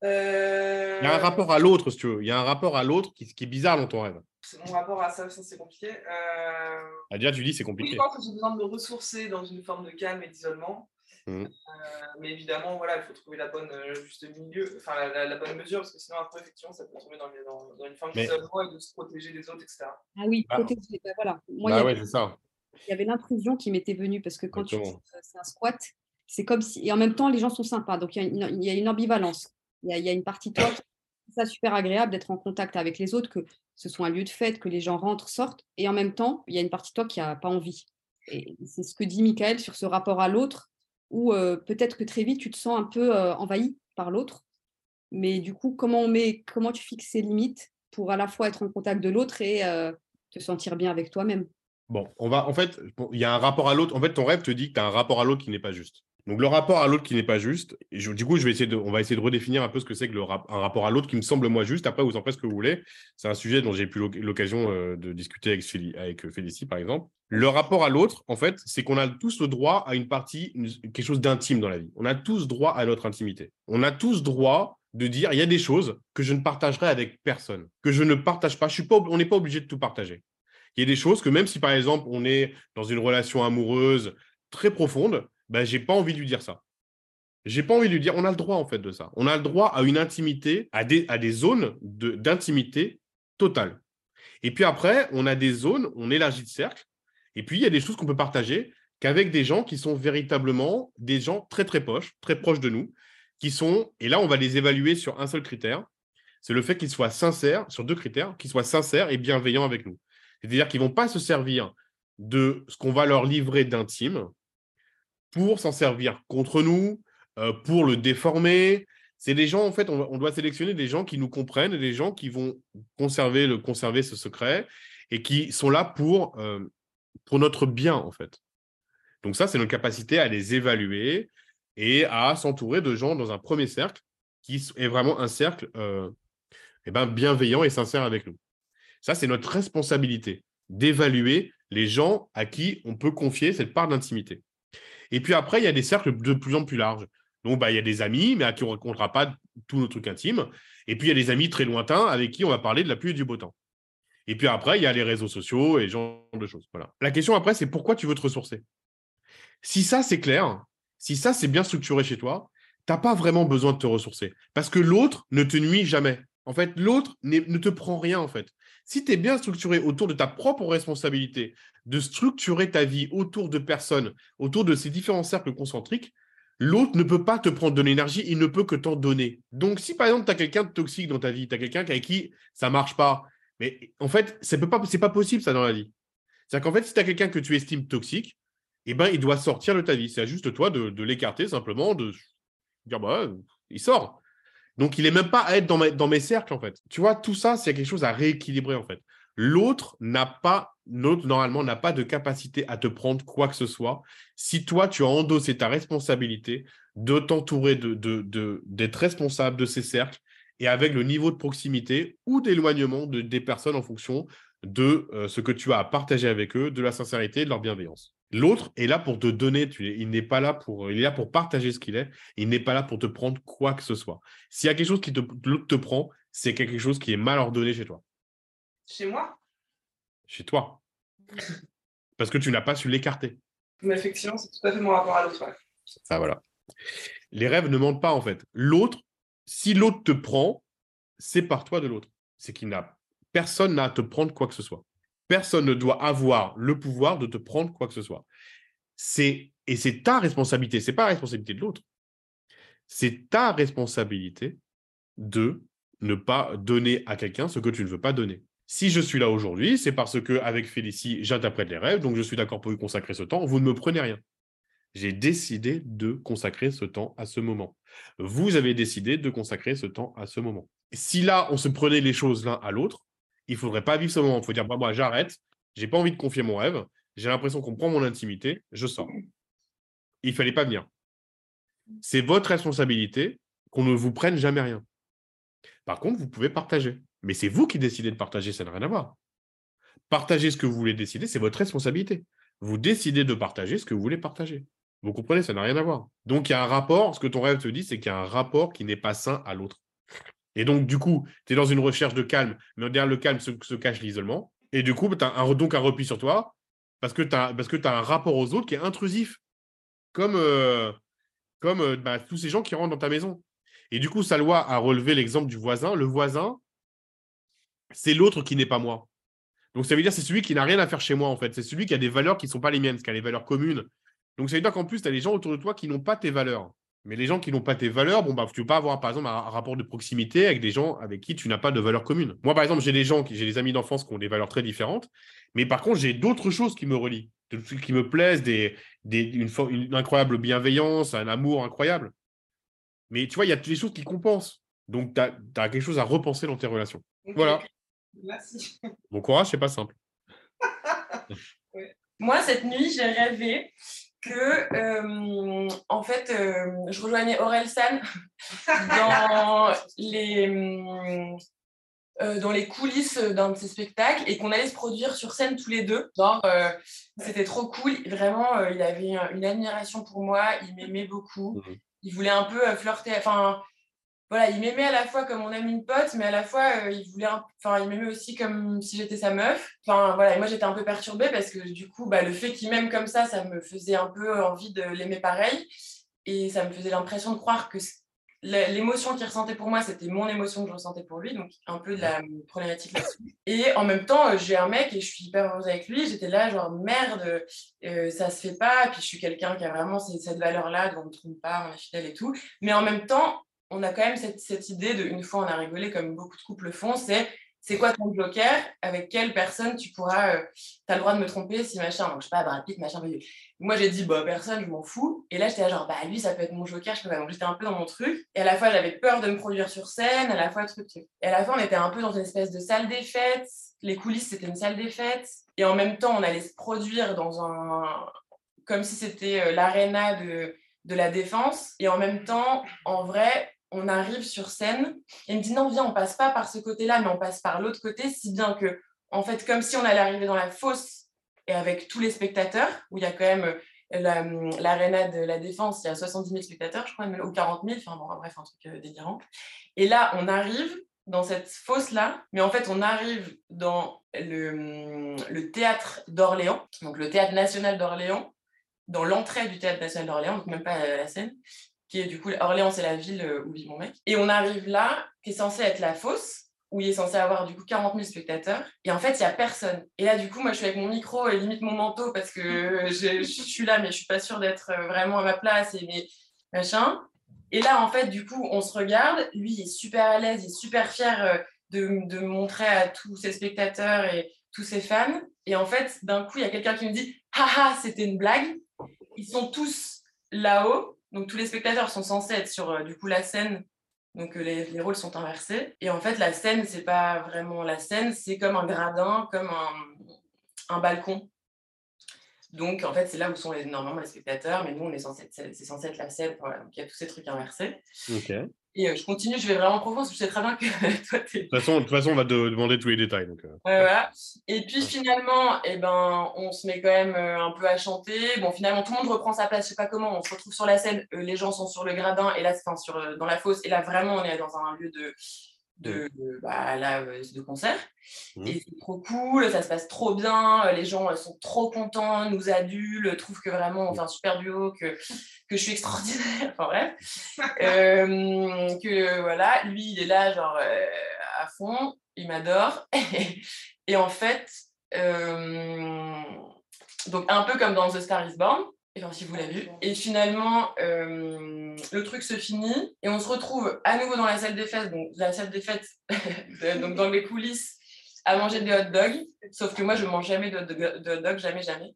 Euh, Il y a un rapport à l'autre, si tu veux. Il y a un rapport à l'autre qui, qui, est bizarre dans ton rêve. Mon rapport à ça, ça c'est compliqué. Euh... Ah, déjà, tu dis c'est compliqué. je pense que j'ai besoin de me ressourcer dans une forme de calme et d'isolement. Mmh. Euh, mais évidemment, voilà, il faut trouver la bonne euh, juste milieu, enfin la, bonne mesure, parce que sinon après effectivement, ça peut tomber dans, dans, une forme d'isolement et de se protéger des autres, etc. Ah oui, bah, protéger. Bah, voilà. Moi, bah, ouais, c'est ça. Il y avait l'intrusion qui m'était venue parce que quand tu c'est un squat, c'est comme si et en même temps les gens sont sympas, donc il y a une, il y a une ambivalence. Il y, a, il y, a, une partie de toi qui ça super agréable d'être en contact avec les autres, que ce soit un lieu de fête, que les gens rentrent, sortent, et en même temps il y a une partie de toi qui a pas envie. Et c'est ce que dit Michael sur ce rapport à l'autre ou peut-être que très vite tu te sens un peu envahi par l'autre. Mais du coup, comment on met, comment tu fixes ces limites pour à la fois être en contact de l'autre et te sentir bien avec toi-même? Bon, on va, en fait, il y a un rapport à l'autre. En fait, ton rêve te dit que tu as un rapport à l'autre qui n'est pas juste. Donc le rapport à l'autre qui n'est pas juste, du coup, on va essayer de redéfinir un peu ce que c'est que le un rapport à l'autre qui me semble moi juste. Après, vous en faites ce que vous voulez. C'est un sujet dont j'ai eu l'occasion euh, de discuter avec, avec Félicie, par exemple. Le rapport à l'autre, en fait, c'est qu'on a tous le droit à une partie, quelque chose d'intime dans la vie. On a tous droit à notre intimité. On a tous droit de dire il y a des choses que je ne partagerai avec personne, que je ne partage pas. Je suis pas on n'est pas obligé de tout partager. Il y a des choses que même si, par exemple, on est dans une relation amoureuse très profonde, ben, je n'ai pas envie de lui dire ça. J'ai pas envie de lui dire, on a le droit en fait de ça. On a le droit à une intimité, à des, à des zones d'intimité totale. Et puis après, on a des zones, on élargit le cercle. Et puis, il y a des choses qu'on peut partager qu'avec des gens qui sont véritablement des gens très, très proches, très proches de nous, qui sont, et là, on va les évaluer sur un seul critère, c'est le fait qu'ils soient sincères, sur deux critères, qu'ils soient sincères et bienveillants avec nous. C'est-à-dire qu'ils ne vont pas se servir de ce qu'on va leur livrer d'intime pour s'en servir contre nous, euh, pour le déformer. C'est des gens, en fait, on, doit sélectionner des gens qui nous comprennent, des gens qui vont conserver, le, conserver ce secret et qui sont là pour, euh, notre bien, en fait. Donc ça, c'est notre capacité à les évaluer et à s'entourer de gens dans un premier cercle qui est vraiment un cercle euh, eh ben, bienveillant et sincère avec nous. Ça, c'est notre responsabilité d'évaluer les gens à qui on peut confier cette part d'intimité. Et puis après, il y a des cercles de plus en plus larges. Donc, bah, il y a des amis, mais à qui on ne racontera pas tous nos trucs intimes. Et puis, il y a des amis très lointains avec qui on va parler de la pluie et du beau temps. Et puis après, il y a les réseaux sociaux et ce genre de choses. Voilà. La question après, c'est pourquoi tu veux te ressourcer? Si ça, c'est clair, si ça, c'est bien structuré chez toi, tu n'as pas vraiment besoin de te ressourcer. Parce que l'autre ne te nuit jamais. En fait, l'autre ne te prend rien, en fait. Si tu es bien structuré autour de ta propre responsabilité, de structurer ta vie autour de personnes, autour de ces différents cercles concentriques, l'autre ne peut pas te prendre de l'énergie, il ne peut que t'en donner. Donc, si par exemple, tu as quelqu'un de toxique dans ta vie, tu as quelqu'un avec qui ça marche pas, mais en fait, ce n'est pas, possible ça dans la vie. C'est-à-dire qu'en fait, si tu as quelqu'un que tu estimes toxique, eh ben, il doit sortir de ta vie. C'est juste toi de, l'écarter simplement, de dire, bah, il sort. Donc, il n'est même pas à être dans, mes cercles, en fait. Tu vois, tout ça, c'est quelque chose à rééquilibrer, en fait. L'autre n'a pas, normalement, n'a pas de capacité à te prendre quoi que ce soit. Si toi, tu as endossé ta responsabilité de t'entourer, d'être responsable de ces cercles et avec le niveau de proximité ou d'éloignement de, des personnes en fonction de euh, ce que tu as à partager avec eux, de la sincérité de leur bienveillance. L'autre est là pour te donner, il n'est pas là pour, il est là pour partager ce qu'il est, il n'est pas là pour te prendre quoi que ce soit. S'il y a quelque chose qui te, te prend, c'est quelque chose qui est mal ordonné chez toi. Chez moi? Chez toi. Parce que tu n'as pas su l'écarter. Mais effectivement, c'est tout à fait mon rapport à l'autre. Ah, voilà. Les rêves ne mentent pas, en fait. L'autre, si l'autre te prend, c'est par toi de l'autre. C'est qu'il n'a personne n'a à te prendre quoi que ce soit. Personne ne doit avoir le pouvoir de te prendre quoi que ce soit. C'est et c'est ta responsabilité, c'est pas la responsabilité de l'autre. C'est ta responsabilité de ne pas donner à quelqu'un ce que tu ne veux pas donner. Si je suis là aujourd'hui, c'est parce que avec Félicie, j'interprète les rêves, donc je suis d'accord pour y consacrer ce temps. Vous ne me prenez rien. J'ai décidé de consacrer ce temps à ce moment. Vous avez décidé de consacrer ce temps à ce moment. Si là, on se prenait les choses l'un à l'autre, il ne faudrait pas vivre ce moment. Il faut dire, bah, moi, j'arrête, j'ai pas envie de confier mon rêve, j'ai l'impression qu'on prend mon intimité, je sors. Il ne fallait pas venir. C'est votre responsabilité qu'on ne vous prenne jamais rien. Par contre, vous pouvez partager. Mais c'est vous qui décidez de partager, ça n'a rien à voir. Partager ce que vous voulez décider, c'est votre responsabilité. Vous décidez de partager ce que vous voulez partager. Vous comprenez, ça n'a rien à voir. Donc, il y a un rapport, ce que ton rêve te dit, c'est qu'il y a un rapport qui n'est pas sain à l'autre. Et donc, du coup, tu es dans une recherche de calme, mais derrière le calme se, cache l'isolement. Et du coup, tu as un, donc un repli sur toi parce que tu as, un rapport aux autres qui est intrusif. Comme, euh, comme euh, bah, tous ces gens qui rentrent dans ta maison. Et du coup, Salwa a relevé l'exemple du voisin. Le voisin, c'est l'autre qui n'est pas moi. Donc ça veut dire c'est celui qui n'a rien à faire chez moi en fait. C'est celui qui a des valeurs qui ne sont pas les miennes, qui a des valeurs communes. Donc ça veut dire qu'en plus, tu as des gens autour de toi qui n'ont pas tes valeurs. Mais les gens qui n'ont pas tes valeurs, bon, bah, tu ne peux pas avoir, par exemple, un, rapport de proximité avec des gens avec qui tu n'as pas de valeurs communes. Moi, par exemple, j'ai des gens, j'ai des amis d'enfance qui ont des valeurs très différentes, mais par contre, j'ai d'autres choses qui me relient, qui me plaisent, des, une, une, incroyable bienveillance, un amour incroyable. Mais tu vois, il y a des choses qui compensent. Donc, tu as, as, quelque chose à repenser dans tes relations. Voilà. Merci. Bon courage, c'est pas simple. Moi, cette nuit, j'ai rêvé que, euh, en fait, euh, je rejoignais Aurel San dans les, euh, dans les coulisses d'un de ses spectacles et qu'on allait se produire sur scène tous les deux. Genre, c'était trop cool. Vraiment, il avait une admiration pour moi. Il m'aimait beaucoup. Mmh il voulait un peu flirter. Enfin, voilà, il m'aimait à la fois comme on aime une pote, mais à la fois, il voulait, enfin, il m'aimait aussi comme si j'étais sa meuf. Enfin, voilà, et moi, j'étais un peu perturbée parce que du coup, bah, le fait qu'il m'aime comme ça, ça me faisait un peu envie de l'aimer pareil. Et ça me faisait l'impression de croire que l'émotion qu'il ressentait pour moi, c'était mon émotion que je ressentais pour lui, donc un peu de la problématique là-dessus. Et en même temps, euh, j'ai un mec et je suis hyper heureuse avec lui. J'étais là, genre merde, euh, ça se fait pas. Puis je suis quelqu'un qui a vraiment cette valeur-là, donc on ne trompe pas, on est fidèle et tout. Mais en même temps, on a quand même cette, cette idée de, une fois on a rigolé, comme beaucoup de couples le font, c'est c'est quoi ton joker? Avec quelle personne tu pourras, euh, tu as le droit de me tromper si machin, donc je sais pas, Brad machin. Moi j'ai dit, bah personne, je m'en fous. Et là j'étais genre, bah lui ça peut être mon joker, je peux pas. Donc j'étais un peu dans mon truc. Et à la fois j'avais peur de me produire sur scène, à la fois truc, truc. Et à la fois on était un peu dans une espèce de salle des fêtes. Les coulisses c'était une salle des fêtes. Et en même temps on allait se produire dans un. comme si c'était euh, l'aréna de, de la défense. Et en même temps, en vrai, on arrive sur scène et me dit non, viens, on passe pas par ce côté-là, mais on passe par l'autre côté, si bien que, en fait, comme si on allait arriver dans la fosse et avec tous les spectateurs, où il y a quand même euh, l'aréna de la Défense, il y a 70 000 spectateurs, je crois, ou 40 000, enfin bref, un truc euh, délirant. Et là, on arrive dans cette fosse-là, mais en fait, on arrive dans le, le théâtre d'Orléans, donc le théâtre national d'Orléans, dans l'entrée du théâtre national d'Orléans, donc même pas la scène qui est du coup, Orléans, c'est la ville euh, où vit mon mec. Et on arrive là, qui est censé être la fosse, où il est censé avoir du coup 40 000 spectateurs. Et en fait, il n'y a personne. Et là, du coup, moi, je suis avec mon micro et limite mon manteau parce que je, suis là, mais je suis pas sûre d'être euh, vraiment à ma place et mes machins. Et là, en fait, du coup, on se regarde. Lui, il est super à l'aise, il est super fier euh, de, de montrer à tous ses spectateurs et tous ses fans. Et en fait, d'un coup, il y a quelqu'un qui me dit Haha, c'était une blague. Ils sont tous là-haut donc tous les spectateurs sont censés être sur euh, du coup la scène, donc euh, les, les, rôles sont inversés. Et en fait, la scène, c'est pas vraiment la scène, c'est comme un gradin, comme un, balcon. Donc en fait, c'est là où sont les, normalement les spectateurs, mais nous, on est c'est censé être la scène. Donc il y a tous ces trucs inversés. Et euh, je continue, je vais vraiment profond parce que je sais très bien que toi, tu De toute façon, de toute façon, on va te demander tous les détails. Donc, euh. voilà. Et puis finalement, eh ben, on se met quand même euh, un peu à chanter. Bon, finalement, tout le monde reprend sa place, je sais pas comment. On se retrouve sur la scène, les gens sont sur le gradin, et là, enfin, sur, dans la fosse. Et là, vraiment, on est dans un lieu de, de, bah, là, de concert. Mmh. Et c'est trop cool, ça se passe trop bien, les gens sont trop contents, nous adultes, trouvent que vraiment on fait un super duo, que, que je suis extraordinaire, enfin bref. euh, que voilà, lui il est là genre euh, à fond, il m'adore. et en fait, euh, donc un peu comme dans The Star is Born, Enfin, si vous l'avez vu. Et finalement, le truc se finit et on se retrouve à nouveau dans la salle des fêtes, donc la salle des fêtes, donc dans les coulisses, à manger des hot dogs. Sauf que moi, je ne mange jamais de, hot dogs, jamais, jamais.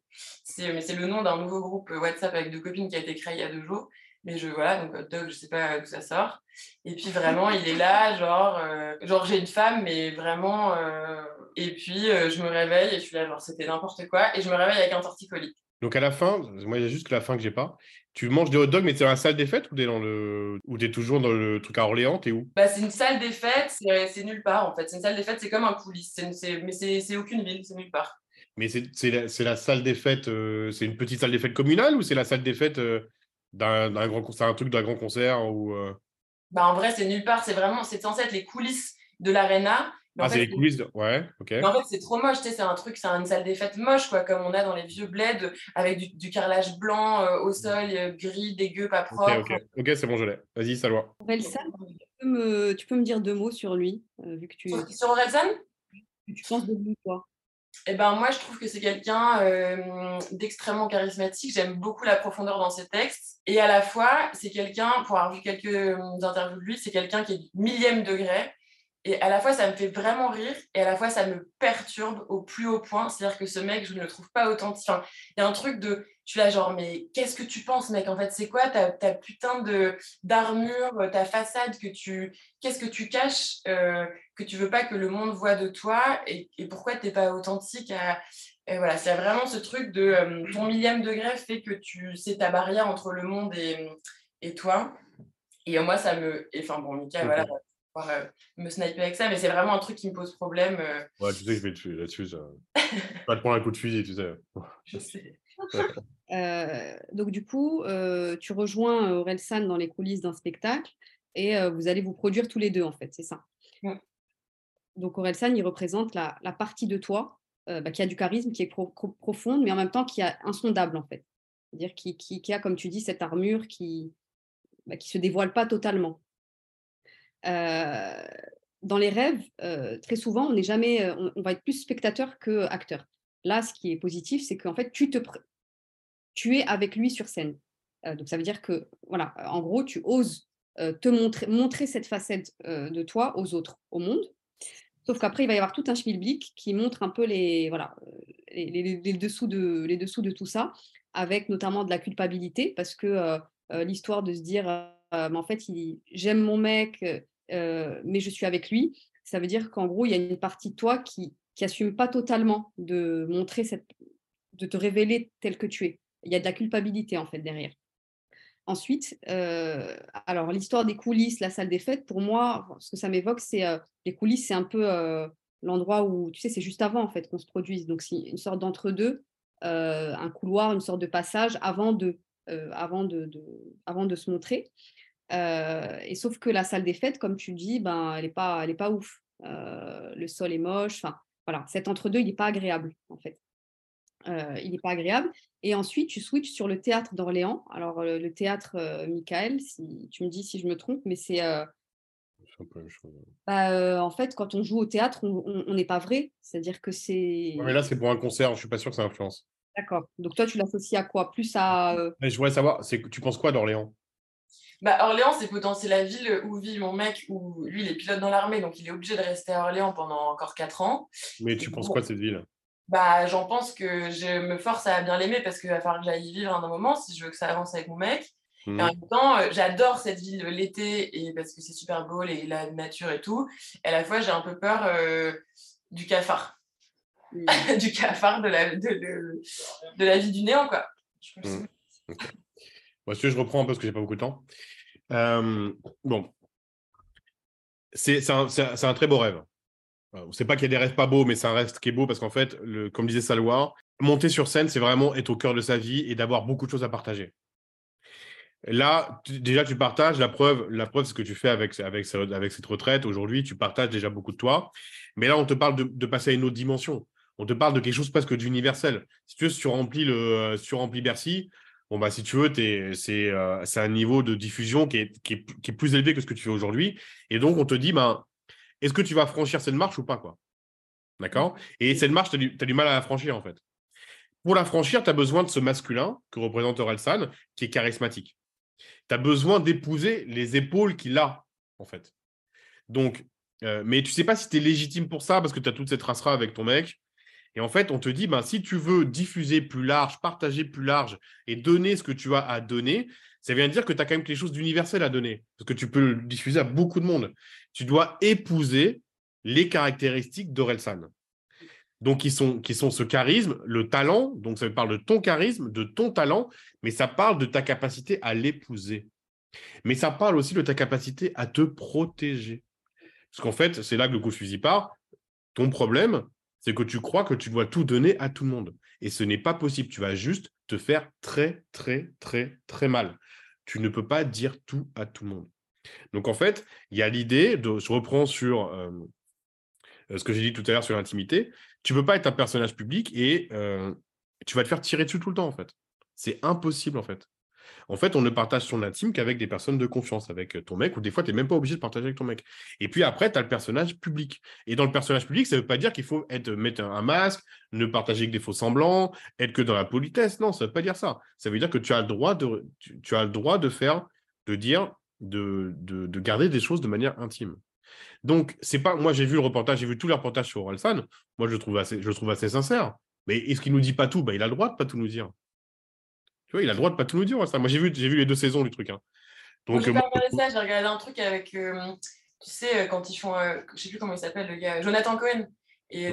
Mais c'est le nom d'un nouveau groupe WhatsApp avec deux copines qui a été créé il y a deux jours. Mais je, voilà, donc hot dog, je sais pas d'où ça sort. Et puis vraiment, il est là, genre, euh, genre j'ai une femme, mais vraiment. Euh, et puis, je me réveille et je suis là, genre, c'était n'importe quoi. Et je me réveille avec un torticolis. Donc à la fin, moi il y a juste que la fin que j'ai pas. Tu manges des hot dogs, mais c'est dans la salle des fêtes ou t'es dans le ou es toujours dans le truc à Orléans, t'es où? Bah, c'est une salle des fêtes, c'est nulle part en fait. C'est une salle des fêtes, c'est comme un coulisse, mais c'est aucune ville, c'est nulle part. Mais c'est la, la, salle des fêtes, euh, c'est une petite salle des fêtes communale ou c'est la salle des fêtes euh, d'un grand concert, un truc d'un grand concert ou euh? bah, en vrai c'est nulle part, c'est vraiment c'est censé être les coulisses de l'arena ah, c'est les coulisses Ouais, ok. en fait, c'est trop moche, tu sais, c'est un truc, c'est une salle des fêtes moche, quoi, comme on a dans les vieux bleds, avec du, carrelage blanc euh, au sol, euh, gris, dégueu, pas propre. Ok, ok, c'est bon, je l'ai. Vas-y, Salwa. Orelsan, tu peux, me, tu peux me dire deux mots sur lui, euh, vu que tu... Sur, sur Orelsan? Tu penses de lui, quoi eh ben, moi, je trouve que c'est quelqu'un d'extrêmement charismatique. J'aime beaucoup la profondeur dans ses textes. Et à la fois, c'est quelqu'un, pour avoir vu quelques interviews de lui, c'est quelqu'un qui est millième degré et à la fois, ça me fait vraiment rire et à la fois, ça me perturbe au plus haut point. C'est-à-dire que ce mec, je ne le trouve pas authentique. Enfin, il y a un truc de. Je suis là, genre, mais qu'est-ce que tu penses, mec? En fait, c'est quoi ta, ta putain d'armure, ta façade que tu. Qu'est-ce que tu caches euh, que tu veux pas que le monde voit de toi? Et, et pourquoi tu n'es pas authentique à, et voilà, c'est vraiment ce truc de euh, ton millième degré fait que tu c'est ta barrière entre le monde et, et toi. Et moi, ça me. Enfin, bon, Mika, voilà, euh, me sniper avec ça, mais c'est vraiment un truc qui me pose problème. Euh. Ouais, tu sais que je vais te tuer là-dessus. Ça... pas te prendre un coup de fusil, tu sais. je sais. Euh, donc du coup, tu rejoins Orelsan dans les coulisses d'un spectacle. et vous allez vous produire tous les deux, en fait, c'est ça? Donc Orelsan, il représente la, partie de toi bah, qui a du charisme, qui est profonde, mais en même temps qui est insondable, en fait. C'est-à-dire qui, qui, a, comme tu dis, cette armure qui ne bah, qui se dévoile pas totalement. Dans les rêves, très souvent, on n'est jamais, on, va être plus spectateur que acteur. Là, ce qui est positif, c'est qu'en fait, tu es avec lui sur scène. donc ça veut dire que, voilà, en gros, tu oses te montrer, montrer cette facette de toi aux autres, au monde. Sauf qu'après, il va y avoir tout un schmilblick qui montre un peu les, voilà, les, dessous de, les dessous de tout ça, avec notamment de la culpabilité, parce que l'histoire de se dire, mais en fait, j'aime mon mec, mais je suis avec lui, ça veut dire qu'en gros, il y a une partie de toi qui n'assume pas totalement de montrer cette, de te révéler tel que tu es. Il y a de la culpabilité en fait derrière. Ensuite, alors l'histoire des coulisses, la salle des fêtes, pour moi, ce que ça m'évoque, c'est les coulisses, c'est un peu l'endroit où, tu sais, c'est juste avant en fait qu'on se produise. Donc c'est une sorte d'entre-deux, un couloir, une sorte de passage avant de, avant de, avant de se montrer. Et sauf que la salle des fêtes, comme tu dis, ben, elle n'est pas, elle est pas ouf. le sol est moche. Enfin, voilà, cet entre-deux, il n'est pas agréable en fait. il n'est pas agréable. Et ensuite, tu switches sur le théâtre d'Orléans. Alors, le, théâtre Michael, si tu me dis si je me trompe, mais c'est. Bah, en fait, quand on joue au théâtre, on n'est pas vrai. C'est-à-dire que c'est. mais là, c'est pour un concert. Je suis pas sûr que ça influence. D'accord. Donc, toi, tu l'associes à quoi? Plus à. Mais je voudrais savoir, tu penses quoi d'Orléans? Bah, Orléans, c'est potentiellement la ville où vit mon mec, où lui, il est pilote dans l'armée, donc il est obligé de rester à Orléans pendant encore 4 ans. Mais tu penses quoi de cette ville? bah, j'en pense que je me force à bien l'aimer parce qu'il va falloir que j'aille y vivre un moment si je veux que ça avance avec mon mec. Et en mmh. même temps, euh, j'adore cette ville l'été et parce que c'est super beau, et la nature et tout. Et à la fois, j'ai un peu peur euh, du cafard. Mmh. du cafard de la, de, de, la vie du néant, quoi. Je mmh. Je reprends parce que j'ai pas beaucoup de temps? Bon. C'est un, un, très beau rêve. C'est pas qu'il y a des rêves pas beaux, mais c'est un rêve qui est beau parce qu'en fait, comme disait Salwa, monter sur scène, c'est vraiment être au cœur de sa vie et d'avoir beaucoup de choses à partager. Là, déjà, tu partages. La preuve, la preuve, c'est ce que tu fais avec, avec, avec cette retraite. Aujourd'hui, tu partages déjà beaucoup de toi. Mais là, on te parle de, passer à une autre dimension. On te parle de quelque chose presque d'universel. Si tu veux, si tu remplis, le, si Bercy, bon, bah, si tu veux, euh, c'est un niveau de diffusion qui est, qui, est, plus élevé que ce que tu fais aujourd'hui. Et donc, on te dit, ben, est-ce que tu vas franchir cette marche ou pas quoi? D'accord? Et cette marche, tu as, du mal à la franchir en fait. Pour la franchir, tu as besoin de ce masculin que représente Orelsan, qui est charismatique. Tu as besoin d'épouser les épaules qu'il a, en fait. Donc, euh, mais tu sais pas si tu es légitime pour ça parce que tu as toute cette race avec ton mec. Et en fait, on te dit, ben, si tu veux diffuser plus large, partager plus large et donner ce que tu as à donner, ça vient dire que tu as quand même quelque chose d'universel à donner, parce que tu peux le diffuser à beaucoup de monde. Tu dois épouser les caractéristiques d'Orelsan. Donc, qui sont, ce charisme, le talent, donc ça parle de ton charisme, de ton talent, mais ça parle de ta capacité à l'épouser. Mais ça parle aussi de ta capacité à te protéger. Parce qu'en fait, c'est là que le coup de fusil part. Ton problème, c'est que tu crois que tu dois tout donner à tout le monde. Et ce n'est pas possible. Tu vas juste te faire très, très, très, très mal. Tu ne peux pas dire tout à tout le monde. Donc en fait, il y a l'idée, de, je reprends sur euh, ce que j'ai dit tout à l'heure sur l'intimité, tu ne peux pas être un personnage public et euh, tu vas te faire tirer dessus tout le temps en fait. C'est impossible en fait en fait, on ne partage son intime qu'avec des personnes de confiance, avec ton mec, ou des fois, tu n'es même pas obligé de partager avec ton mec. Et puis après, tu as le personnage public. Et dans le personnage public, ça ne veut pas dire qu'il faut mettre un masque, ne partager que des faux semblants, être que dans la politesse. Non, ça ne veut pas dire ça. Ça veut dire que tu as le droit de, faire, de dire, de, de, garder des choses de manière intime. Donc, c'est pas. Moi, j'ai vu le reportage, j'ai vu tous les reportages sur Orelsan. Moi, je le trouve assez, assez sincère. Mais est-ce qu'il nous dit pas tout? Bah, Il a le droit de pas tout nous dire. Tu vois, il a le droit de pas tout nous dire. Ça. Moi, j'ai vu, j'ai vu les deux saisons du truc. Hein. Donc, j'ai euh, ça, j'ai regardé un truc avec, euh, tu sais, euh, quand ils font, je sais plus comment il s'appelle, le gars, Jonathan Cohen. Et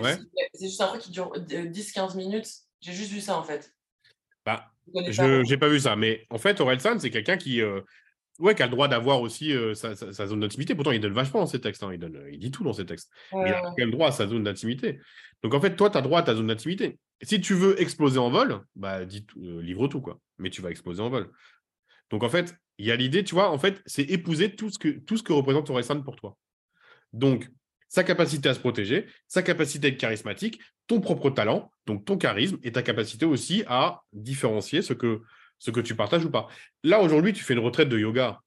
c'est juste un truc qui dure 10-15 minutes. J'ai juste vu ça, en fait. Bah, je n'ai pas vu ça. Mais en fait, Orelsan, c'est quelqu'un qui, ouais, qui a le droit d'avoir aussi sa, zone d'intimité. Pourtant, il donne vachement dans ses textes. Hein. Il, donne, il dit tout dans ses textes. il a le droit à sa zone d'intimité. Donc, en fait, toi, tu as droit à ta zone d'intimité. Si tu veux exploser en vol, bah, dis, livre tout, quoi mais tu vas exploser en vol. Donc en fait, Il y a l'idée, tu vois, en fait, c'est épouser tout ce que, tout ce que représente Orelsan pour toi. Donc, sa capacité à se protéger, sa capacité à être charismatique, ton propre talent, donc ton charisme, et ta capacité aussi à différencier ce que, ce que tu partages ou pas. Là, aujourd'hui, tu fais une retraite de yoga.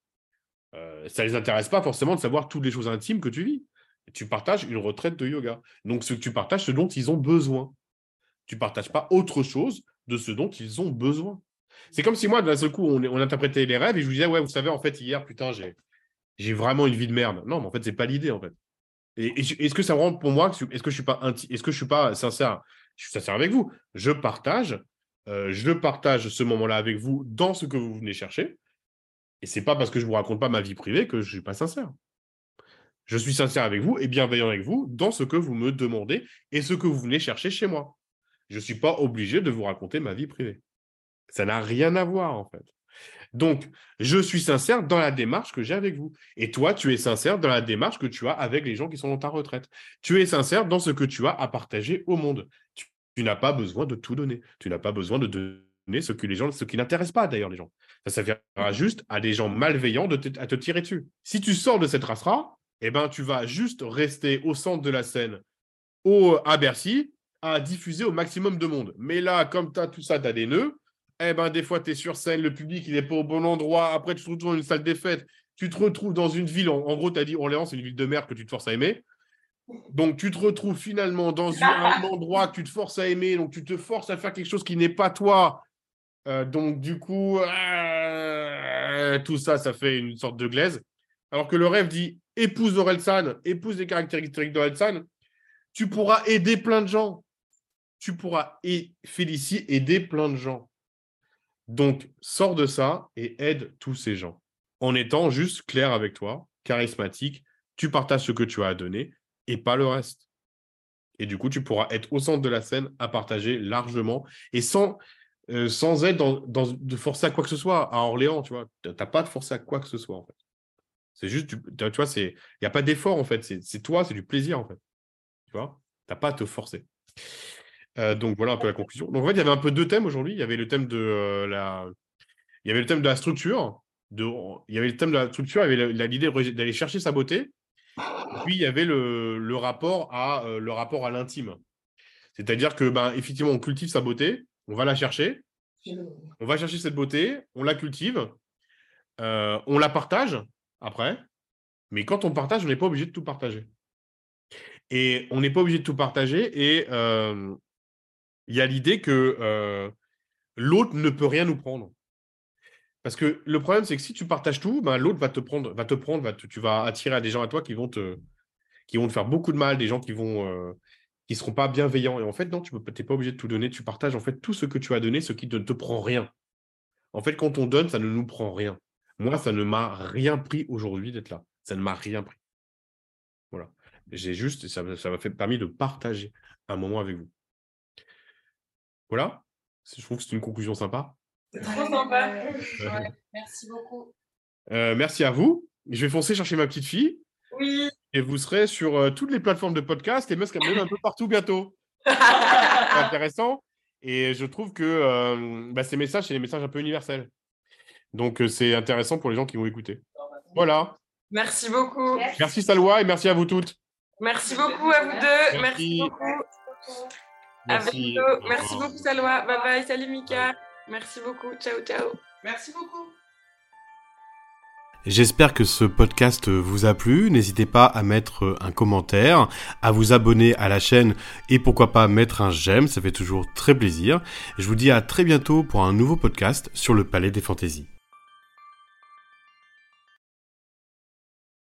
Euh, ça ne les intéresse pas forcément de savoir toutes les choses intimes que tu vis. Tu partages une retraite de yoga. Donc, tu partages, ce dont ils ont besoin. Tu ne partages pas autre chose de ce dont ils ont besoin. C'est comme si moi, d'un seul coup, on, interprétait les rêves et je vous disais, ouais, vous savez, en fait, hier, putain, j'ai, vraiment une vie de merde. Non, mais en fait, c'est pas l'idée, en fait. Est-ce que ça rend pour moi, est-ce que je suis pas, suis pas sincère? Je suis sincère avec vous. Je partage, euh, je partage ce moment-là avec vous dans ce que vous venez chercher. Et c'est pas parce que je vous raconte pas ma vie privée que je suis pas sincère. Je suis sincère avec vous et bienveillant avec vous dans ce que vous me demandez et ce que vous venez chercher chez moi. Je ne suis pas obligé de vous raconter ma vie privée. Ça n'a rien à voir, en fait. Donc, je suis sincère dans la démarche que j'ai avec vous. Et toi, tu es sincère dans la démarche que tu as avec les gens qui sont dans ta retraite. Tu es sincère dans ce que tu as à partager au monde. Tu, n'as pas besoin de tout donner. Tu n'as pas besoin de donner ce que les gens, ce qui n'intéresse pas d'ailleurs les gens. Ça servira juste à des gens malveillants de te, à te tirer dessus. Si tu sors de cette race-là, eh ben, tu vas juste rester au centre de la scène, au, à Bercy, à diffuser au maximum de monde. Mais là, comme tu as tout ça, tu as des nœuds, eh ben, des fois, tu es sur scène, le public, il n'est pas au bon endroit. Après, tu te retrouves dans une salle des fêtes. Tu te retrouves dans une ville. En, gros, tu as dit Orléans, c'est une ville de merde que tu te forces à aimer. Donc, tu te retrouves finalement dans un endroit que tu te forces à aimer. Donc, tu te forces à faire quelque chose qui n'est pas toi. Euh, donc, du coup, euh, tout ça, ça fait une sorte de glaise. Alors que le rêve dit épouse Orelsan, épouse les caractéristiques d'Orelsan, tu pourras aider plein de gens. Tu pourras, et Félicie, aider plein de gens. Donc, sors de ça et aide tous ces gens en étant juste clair avec toi, charismatique. Tu partages ce que tu as à donner et pas le reste. Et du coup, tu pourras être au centre de la scène à partager largement et sans, euh, sans être dans, de forcer à quoi que ce soit. À Orléans, tu vois, tu n'as pas de forcer à quoi que ce soit, en fait. C'est juste, tu, tu vois, il n'y a pas d'effort, en fait. C'est toi, c'est du plaisir, en fait. Tu vois, tu n'as pas à te forcer. Euh, donc voilà un peu la conclusion. Donc en fait, il y avait un peu deux thèmes aujourd'hui. Il y avait le thème de euh, la, il y avait le thème de la structure. De... Il y avait le thème de la structure. Il y avait l'idée d'aller chercher sa beauté. puis il y avait le, rapport à euh, le rapport à l'intime. C'est-à-dire que ben effectivement, on cultive sa beauté, on va la chercher, on va chercher cette beauté, on la cultive, on la partage après. Mais quand on partage, on n'est pas obligé de tout partager. Et on n'est pas obligé de tout partager. Et il y a l'idée que l'autre ne peut rien nous prendre. Parce que le problème, c'est que si tu partages tout, ben, l'autre va te prendre, va te prendre, tu vas attirer à des gens à toi qui vont te, qui vont te faire beaucoup de mal, des gens qui vont, qui seront pas bienveillants. Et en fait, non, tu n'es pas obligé de tout donner. Tu partages en fait tout ce que tu as donné, ce qui ne te prend rien. En fait, quand on donne, ça ne nous prend rien. Moi, ça ne m'a rien pris aujourd'hui d'être là. Ça ne m'a rien pris. Voilà. J'ai juste, ça m'a fait permis de partager un moment avec vous. Voilà. Je trouve que c'est une conclusion sympa. C'est trop sympa. merci beaucoup. Euh, merci à vous. Je vais foncer chercher ma petite fille. Oui. Et vous serez sur euh, toutes les plateformes de podcast et même un peu partout bientôt. c'est intéressant. Et je trouve que euh, bah, ces messages, c'est des messages un peu universels. Donc, c'est intéressant pour les gens qui vont écouter. Voilà. Merci beaucoup. Merci, Salwa et merci à vous toutes. Merci beaucoup à vous deux. Merci, beaucoup. Merci. Merci beaucoup, Salwa. Bye bye. Salut, Mika. Merci beaucoup. Ciao, ciao. Merci beaucoup. J'espère que ce podcast vous a plu. N'hésitez pas à mettre un commentaire, à vous abonner à la chaîne et pourquoi pas mettre un j'aime, ça fait toujours très plaisir. Je vous dis à très bientôt pour un nouveau podcast sur le Palais des Fantaisies.